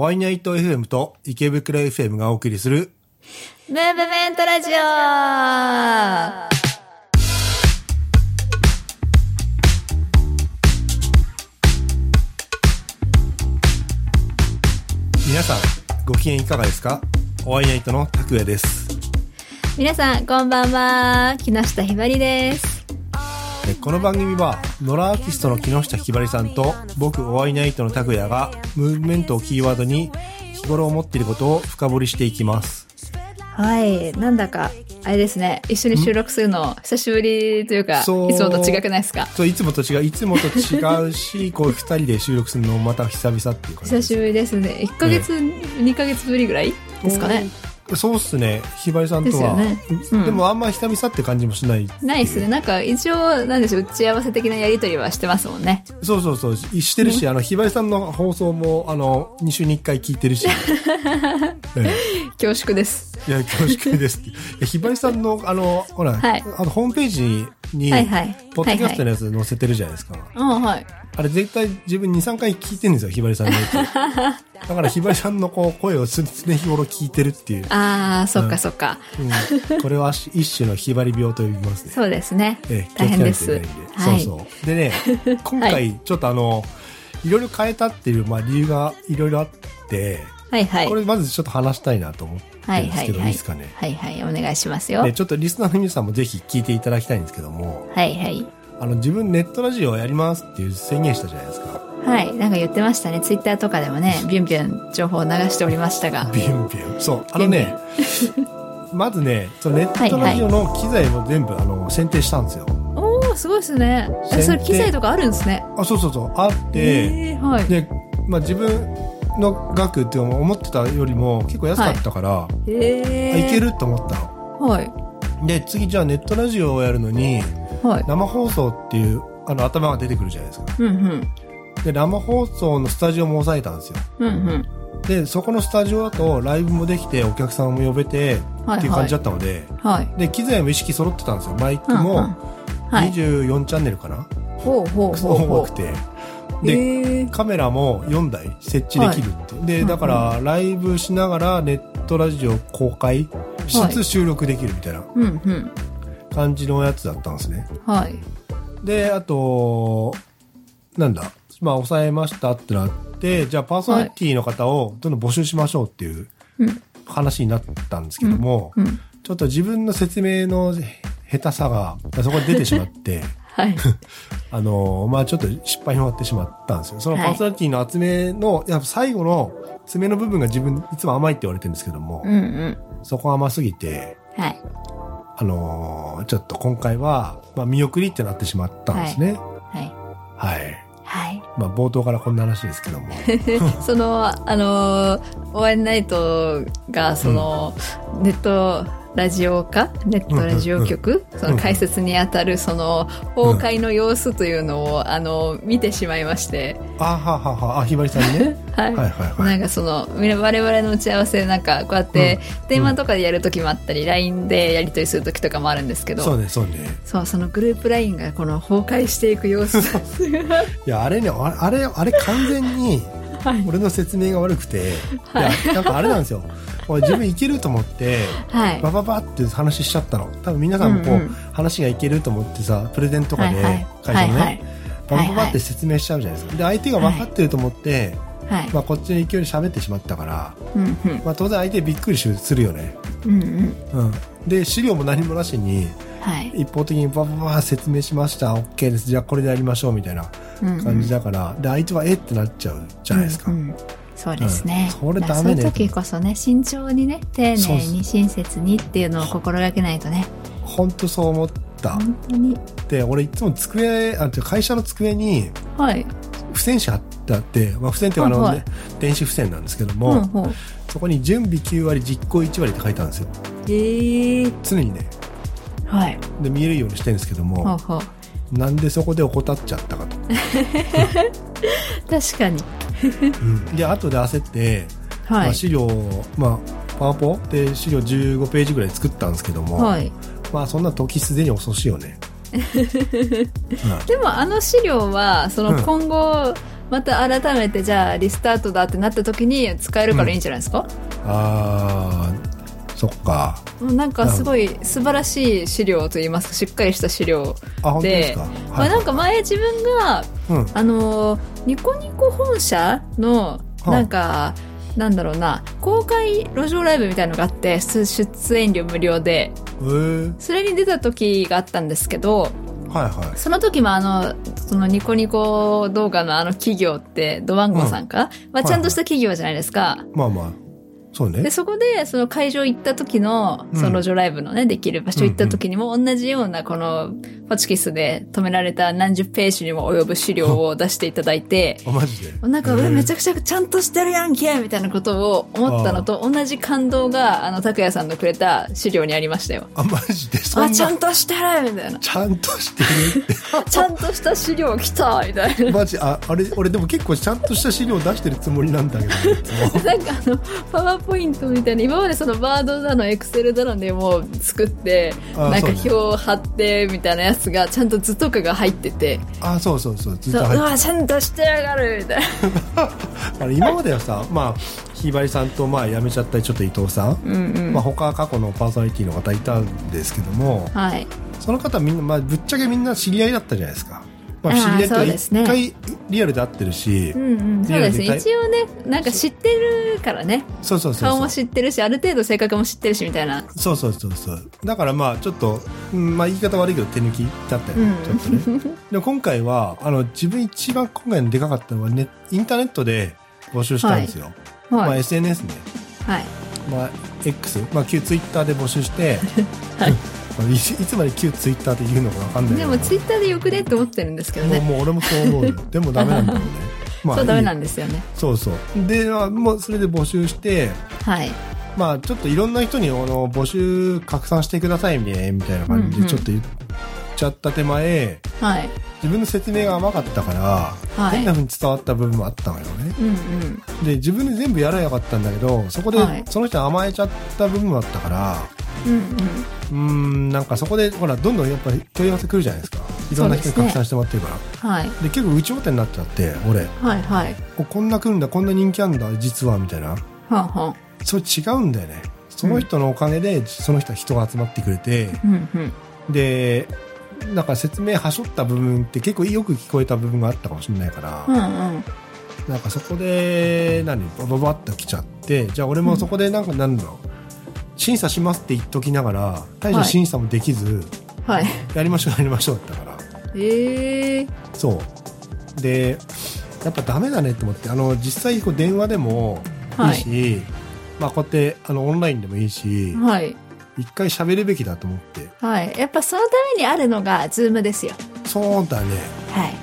ホワイナイト FM と池袋 FM がお送りするムーブメントラジオ皆さんご機嫌いかがですか？ホワイナイトの拓也です皆さん、こんばんは。木下ひばりです。えこの番組はノラアーティストの木下ひばりさんと僕ホワイナイトの拓也がムーブメントをキーワードに日頃思っていることを深掘りしていきますはい。なんだか、あれですね。一緒に収録するの、久しぶりというか、いつもと違くないですか？そういつもと違ういつもと違うし こう二人で収録するのもまた久々っていう感じ久しぶりですね。1ヶ月、2ヶ月ぶりぐらいですかね。そうっすね。ひばりさんとは。でね。うん。でもあんま久々って感じもしないないっすね。なんか、一応、なんでしょう、打ち合わせ的なやりとりはしてますもんね。そうそうそう。してるし、あのひばりさんの放送もあの2週に1回聞いてるし、え。恐縮です。えいや恐縮です ひばりさんのあのほら、はいあのホームページに、はいはい。ポッドキャストのはいやつ載せてるじゃないですか、はい。うん、はい。あれ絶対自分23回聞いてるんですよひばりさんのやつ だからひばりさんのこう声を常日頃聞いてるっていう、あー、そっうんかそっか。うん、これは一種のひばり病と呼びますねそうですね。ええ大変です。はい。そうそう。でね、今回ちょっとあの、いろいろ変えたっていう、まあ理由がいろいろあって、はいはい。これまずちょっと話したいなと思ってはいるんですけど、いいですかね。はいはい。お願いしますよ。でちょっとリスナーの皆さんもぜひ聞いていただきたいんですけども、はいはい。あの自分ネットラジオをやりますっていう宣言したじゃないですか。はい。なんか言ってましたね。ツイッターとかでもね、ビュンビュン情報を流しておりましたが。ビュンビュン。そう。あのね、まずね、そのネットラジオの機材も全部あの選定したんですよ。おー、すごいですね。え、それ機材とかあるんですね。あ、そうそうそう。あって、えー、はい。で、まあ自分の額って思ってたよりも結構安かったから、えー、あいけると思ったの。はい。で、次じゃあネットラジオをやるのに、はい。生放送っていう、あの、頭が出てくるじゃないですか。うんうん。で、生放送のスタジオも抑えたんですよ。うんうん。で、そこのスタジオだとライブもできて、お客さんも呼べて、はいっていう感じだったので、はい。で、機材も意識揃ってたんですよ。マイクもはい。24チャンネルかな、ほうほうほうほう多く。て。で、えー、カメラも4台設置できるって。で、だから、ライブしながらネットラジオ公開しはいつつ収録できるみたいな。感じのやつだったんですね。はい。で、あと、なんだ、まあ、抑えましたってなって、じゃあパーソナリティの方をどんどん募集しましょうっていううん。話になったんですけども、うん。ちょっと自分の説明の下手さが、そこに出てしまって、はい。あの、まあちょっと失敗に終わってしまったんですよ。そのはいパーソナリティの集めの、やっぱ最後の爪の部分が自分いつも甘いって言われてるんですけども、うんうん。そこ甘すぎて、はい。あのちょっと今回は、まあ見送りってなってしまったんですね。はい。はい。はい。まあ冒頭からこんな話ですけども。その、あのー、オーエンナイトが、その、ネットラジオかネットラジオ局、その解説にあたる、その、崩壊の様子というのを、あの、見てしまいまして、あははは、あ、ひばりさんにね。はい。はいはいはいなんかその、我々の打ち合わせ、なんか、こうやって、電話とかでやるときもあったり、LINE でやり取りするときとかもあるんですけど、そうね、そうね。そう、そのグループ LINE がこの崩壊していく様子。いや、あれね、あれ、あれ、完全に、はい。俺の説明が悪くて、いや、なんかあれなんですよ。俺自分いけると思って、はい。バババって話しちゃったの。多分皆さんもこう、うんうん話がいけると思ってさ、プレゼントとかで、会社のね、はいはいババババって説明しちゃうじゃないですか。で、相手が分かってると思って、はい。まあこっちの勢いで喋ってしまったから、うんうん。まあ当然相手びっくりするよね。うんうん。うん。で、資料も何もなしに、はい。一方的にババババ説明しました。OK です。じゃあこれでやりましょうみたいな感じだから、で、相手はえってなっちゃうじゃないですか。うんうんそうですね。うんそれダメねそういう時こそね、慎重にね、丁寧に親切にっていうのを心がけないとね。本当そう思った。本当に。で、俺いつも机、あ、会社の机にはい。付箋紙貼ってあって、まあ、付箋ってあの、はいはいね電子付箋なんですけども、ほうほう。そこに準備9割実行1割って書いてあるんですよ。ええ常にね。はい。で、見えるようにしてるんですけども、ほうほう。なんでそこで怠っちゃったかと。確かに。うんで、後で焦って、まはい。あ、資料、まあ、パワポで資料15ページぐらい作ったんですけども、はい。まあそんな時すでに遅しよね。でもあの資料は、そのうん今後、また改めてじゃあリスタートだってなった時に使えるからいいんじゃないですか、あー、そっか。なんかすごい素晴らしい資料といいますかしっかりした資料ですでか。まあ、なんか前自分がうん。あのーニコニコ本社のあなんか、なんだろうな公開路上ライブみたいのがあって出出演料無料で。え。ー、それに出た時があったんですけどはいはい。その時もあのそのニコニコ動画のあの企業ってドワンゴさんか、まあ、ちゃんとした企業じゃないですか、まあまあ、そうねで、。そこで、その会場行った時の、その路上ライブのね、できる場所行った時にも、同じような、この、ホチキスで止められた何十ページにも及ぶ資料を出していただいて、あ、マジで？なんか、めちゃくちゃちゃんとしてるやんけみたいなことを思ったのと、同じ感動が、あの、拓也さんのくれた資料にありましたよ。あ、マジで。そんあ、なちゃんとしてるみたいな。ちゃんとしてる？って。あ、ちゃんとした資料来たみたいな。マジ、あ、あれ、俺でも結構ちゃんとした資料出してるつもりなんだけど。なんかあの、パワーポイントみたいな、今までそのワードだの、エクセルだのでもう作って、あなんか表を貼ってみたいなやつが、ちゃんと図とかが入ってて、あ、そうそうそう。ずっそう、うと入ってわ、ちゃんとしてやがるみたいな。あの今まではさ、まあ、ひばりさんと、まあ、辞めちゃったちょっと伊藤さん。うんうん。まあ、他過去のパーソナリティの方いたんですけども、はい。その方みんな、まあ、ぶっちゃけみんな知り合いだったじゃないですか。まあ、あー知り合いっていうかそうですね一回リアルで会ってるし、うんうん。そうですね。一応ね、なんか知ってるからね。そうそうそうそう顔も。知ってるし、ある程度性格も知ってるし、みたいな。そうそうそうそう。だからまあ、ちょっと、うんまあ、言い方悪いけど手抜きだったよね、うんちょっとね。で今回は、あの、自分一番今回のでかかったのはね、インターネットで募集したんですよ。まあ、はい。SNS ね。はい。まあ、X、まあ、旧ツイッターで募集して、はいまあ いつまで旧ツイッターって言うのかわかんないでも、ツイッターでよくねって思ってるんですけどね。もうもう俺もそう思うよ でもダメなんだよね。まそう、ダメなんですよね。そうそう。で、まあもうそれで募集して、はい。まあちょっといろんな人にあの募集拡散してくださいね、みたいな感じでちょっと言っちゃった手前、はい。自分の説明が甘かったから、はい変な風に伝わった部分もあったのよね。うんうん。で、自分で全部やらなかったんだけど、そこではいその人に甘えちゃった部分もあったから、うんうん。うーん、なんかそこで、ほら、どんどんやっぱり問い合わせ来るじゃないですか。いろんな人に拡散してもらってるから。はい。で結構内表になっちゃって、俺。はいはい。ここんな来るんだ、こんな人気あんだ、実は、みたいな。はんはん。それ違うんだよね。その人のおかげで、その人は人が集まってくれて、うんうん。で、なんか説明はしょった部分って結構よく聞こえた部分があったかもしれないから、うんうん。なんかそこで、何、バババッと来ちゃって、じゃあ俺もそこでなんか、なんだろう、審査しますって言っときながら、大して審査もできず、はい。やりましょうやりましょうだったから、ええそう。で、やっぱダメだねって思って、あの、実際こう電話でもいいし、まあこうやって、あの、オンラインでもいいし、はい。一回喋るべきだと思って。はい。やっぱそのためにあるのが、ズームですよ。そうだね。はい。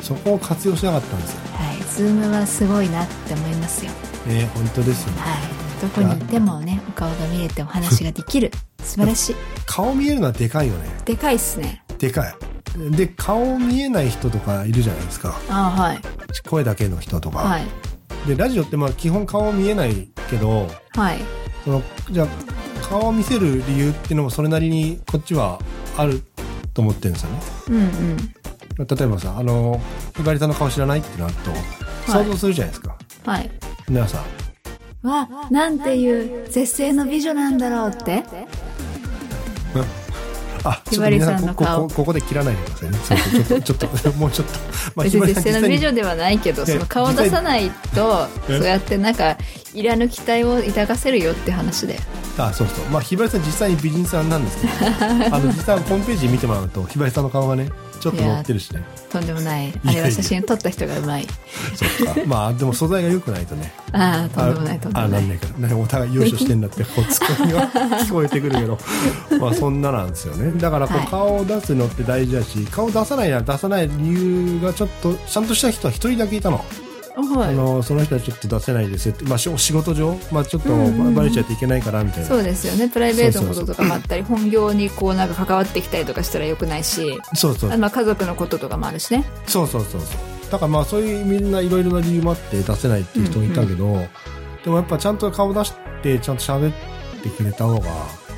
そこを活用しなかったんですよ。はい。ズームはすごいなって思いますよ。ね、本当ですよね。はい。どこに行ってもね、お顔が見れてお話ができる。素晴らしい。顔見えるのはでかいよね。でかいっすね。でかい。で、顔見えない人とかいるじゃないですか。あはい。声だけの人とか。はい。で、ラジオってまあ基本顔見えないけど、はい。その、じゃあ、顔を見せる理由っていうのもそれなりにこっちはあると思ってるんですよね。うんうん。例えばさ、あの、ひばりさんの顔知らないってなると、想像するじゃないですか。はい。皆さん。わ、なんていう絶世の美女なんだろうって？あ、ひばりさんの顔こここで切らないでくださいね。そうそうちょっと、ちょっと、もうちょっと。ま別に絶世の美女ではないけど、えその顔出さないと、え？そうやってなんか、いらぬ期待を抱かせるよって話で。あ、そうそう。まあ、ひばりさん実際に美人さんなんですけど、あの、実際ホームページ見てもらうと、ひばりさんの顔がね、ちょっと載ってるしね。とんでもない。やあれは写真撮った人がうまい。そっか。まあ、でも素材が良くないとね。ああ、とんでもない、とんであ、もな。ないんないから。なんかお互い優勝してんだって、こう、ツッコミが聞こえてくるけど、まあ、そんななんですよね。だから、こう、はい顔を出すのって大事だし、顔出さないなら出さない理由がちょっと、ちゃんとした人は一人だけいたの。はい。あの、その人はちょっと出せないですって、まあ、し仕事上、まあ、ちょっとうんうんうんバレちゃっていけないから、みたいな。そうですよね。プライベートのこととかもあったり、本業にこうなんか関わってきたりとかしたらよくないし、そうそうまあ家族のこととかもあるしね。そうそうそうそう。だからまあそういうみんないろいろな理由もあって出せないっていう人もいたけど、でもやっぱちゃんと顔出してちゃんと喋ってくれた方が、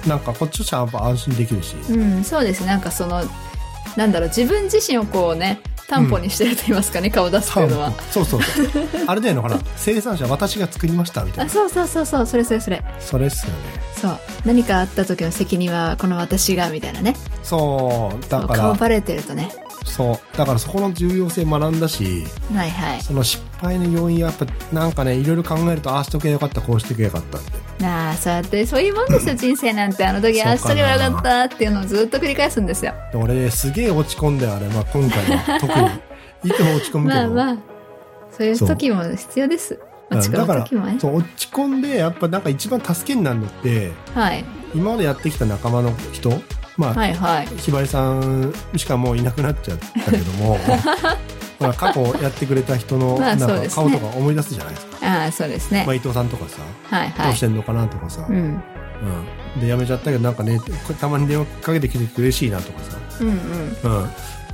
なんかこっちとしてはやっぱ安心できるし。うん、そうですね。なんかその、なんだろう、自分自身をこうね、担保にしてると言いますかね、顔出すっていうのは。そうそうそう。あれだよね、ほら、生産者私が作りましたみたいあ、な。そうそうそうそう、それそれそれ。それっすよね。そう。何かあった時の責任はこの私が、みたいなね。そう、だから、顔バレてるとね。そう。だからそこの重要性学んだし、はいはい。その失敗の要因はやっぱなんかね、いろいろ考えると、ああしとけばよかった、こうしとけばよかったって。なあ、そうやって、そういうもんですよ、人生なんて。あの時、ああしとけばよかったっていうのをずっと繰り返すんですよ。で俺、すげえ落ち込んだよ、あれ。まあ今回は特に。いつも落ち込むけど。まあまあ、そういう時も必要です。落ち込むだから時もね。そう落ち込んでやっぱなんか一番助けになるのってはい。今までやってきた仲間の人まあ、はいはい。ひばりさんしかもういなくなっちゃったけども まあ過去やってくれた人のまあなんか顔とか思い出すじゃないですか、ああ、そうですねまあ、。伊藤さんとかさ、はいはいどうし。てんのかなとかさ、うん。うんで辞めちゃったけどなんかねたまに電話かけてきて嬉しいなとかさ、うんうん。うん、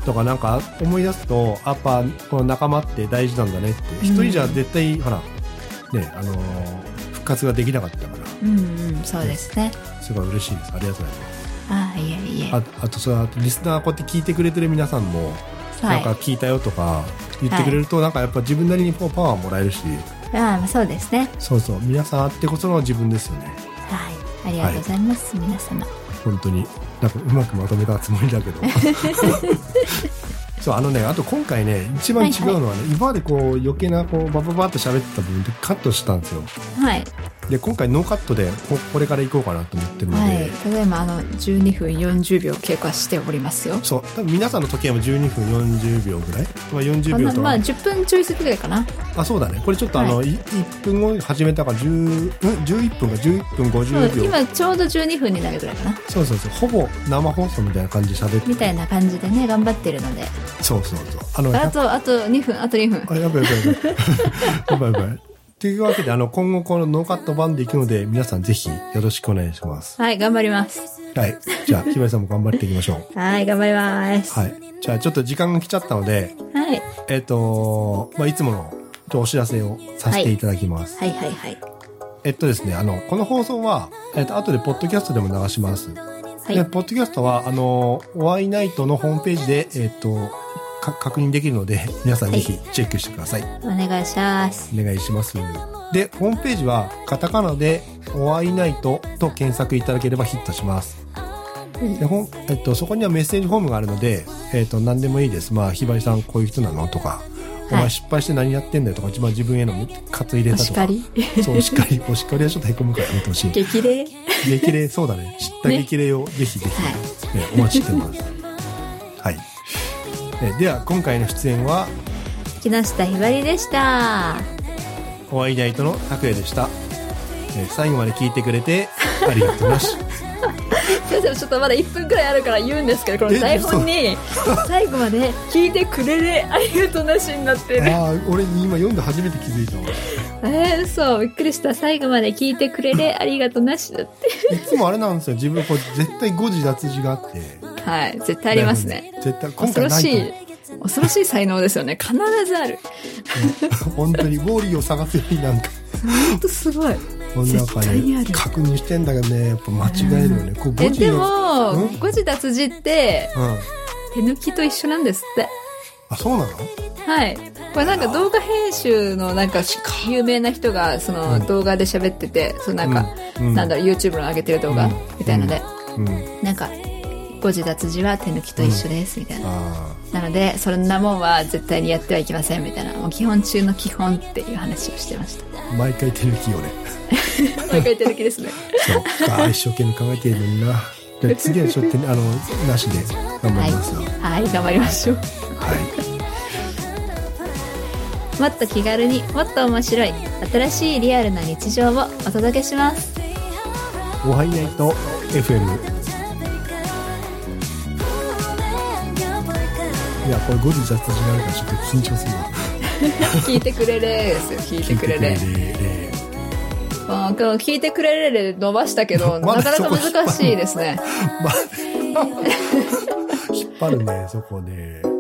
とかなんか思い出すとやっぱこの仲間って大事なんだねって一人じゃ絶対、ほらねあのー復活ができなかったからうんうん、そうですね。すごい嬉しいですありがとうございますああ、いえいえ。ああとそれあとリスナーこうやって聞いてくれてる皆さんも、はいなんか。聞いたよとか言ってくれると、なんかやっぱ自分なりにパワーもらえるしああ、そうですね。そうそう皆さんあってこその自分ですよねはい。ありがとうございます、皆様。本当になんかうまくまとめたつもりだけど そうあのねあと今回ね一番違うのはね、今までこう余計なこうバババッと喋ってた部分でカットしたんですよはい。で今回ノーカットでここれから行こうかなと思ってるので、はい。ただいま、あの、12分40秒経過しておりますよ。そう。多分皆さんの時計も12分40秒ぐらい、まあ、40秒とかまあ、10分ちょい過ぎぐらいかな。あそうだね。これちょっとあの、はい。い1分後に始めたから10ん？11分か。11分そう50秒今ちょうど12分になるぐらいかな。そうそうそう。ほぼ生放送みたいな感じで喋って。みたいな感じでね、頑張ってるので。そうそうそう。あのあと、あと2分、あと2分。あやばいやばいやばい。やばいやばいというわけであの今後このノーカット版でいくので皆さんぜひよろしくお願いしますはい、頑張ります。はいじゃあひばりさんも頑張っていきましょう はい、頑張ります。はいじゃあちょっと時間が来ちゃったのではい。えっ、とまあいつものお知らせをさせていただきます、はい、はい、はい。えっとですねあのこの放送は、えっと後でポッドキャストでも流しますはいで、ポッドキャストは、あの、お会いナイトのホームページで、えっ、と、か確認できるので、皆さんぜひチェックしてください。お願いします。お願いします。で、ホームページは、カタカナで、お会いナイトと検索いただければヒットします。でほんえっと、そこにはメッセージフォームがあるので、えっと、何でもいいです。まあ、ひばりさんこういう人なのとか、お前失敗して何やってんだよとか、一番自分への喝入れおたとか。そう、しっかり、お叱りはちょっと凹むからやめてほしい。激励激励、そうだね。知った激励をぜひぜひ、はいねお待ちしてます。はい。えでは、今回の出演は、木下ひばりでした。お会いナイトの拓也でした。え最後まで聞いてくれて、ありがとうなし。先生ちょっとまだ1分くらいあるから言うんですけど、このえ台本に 最後まで聞いてくれるありがとうなしになってる。ああ、俺今読んで初めて気づいたわ。えー、嘘。びっくりした。最後まで聞いてくれるありがとうなしだって。いつもあれなんですよ。自分こう絶対誤字脱字があって。はい。絶対ありますね。絶対、今恐回ないとろしい。恐ろしい才能ですよね。必ずある。本当にウォーリーを探すようになんか、ほんとすごい。こ確認してんだけどね、やっぱ間違えるよね。こうえ、で誤字を。もうん、誤字脱字って、うん。手抜きと一緒なんですって。あ、そうなの？はい。これなんか動画編集のなんか有名な人がそのうん動画で喋ってて、そのなんか、うんうんなんだろう、YouTube の上げてる動画うんみたいので、うん。なんか、誤字脱字は手抜きと一緒です、みたいな。あなので、そんなもんは絶対にやってはいけません、みたいな。もう基本中の基本っていう話をしてました。あ、毎回手抜きよね。毎回手抜きですね。そう。あ一生懸命考えてるのにな。で次はちょっとね、あの、なしで頑張りますよ。はい、頑張りましょう。はい。もっと気軽にもっと面白い新しいリアルな日常をお届けしますおはいないと FM。いや、これ誤字脱字があるからちょっと緊張する わ。聞いてくれれですよ聞いてくれれ聞いてくれれあ聞いてくれれで伸ばしたけど、なかなか難しいですねまあ、引っ張るね、そこね。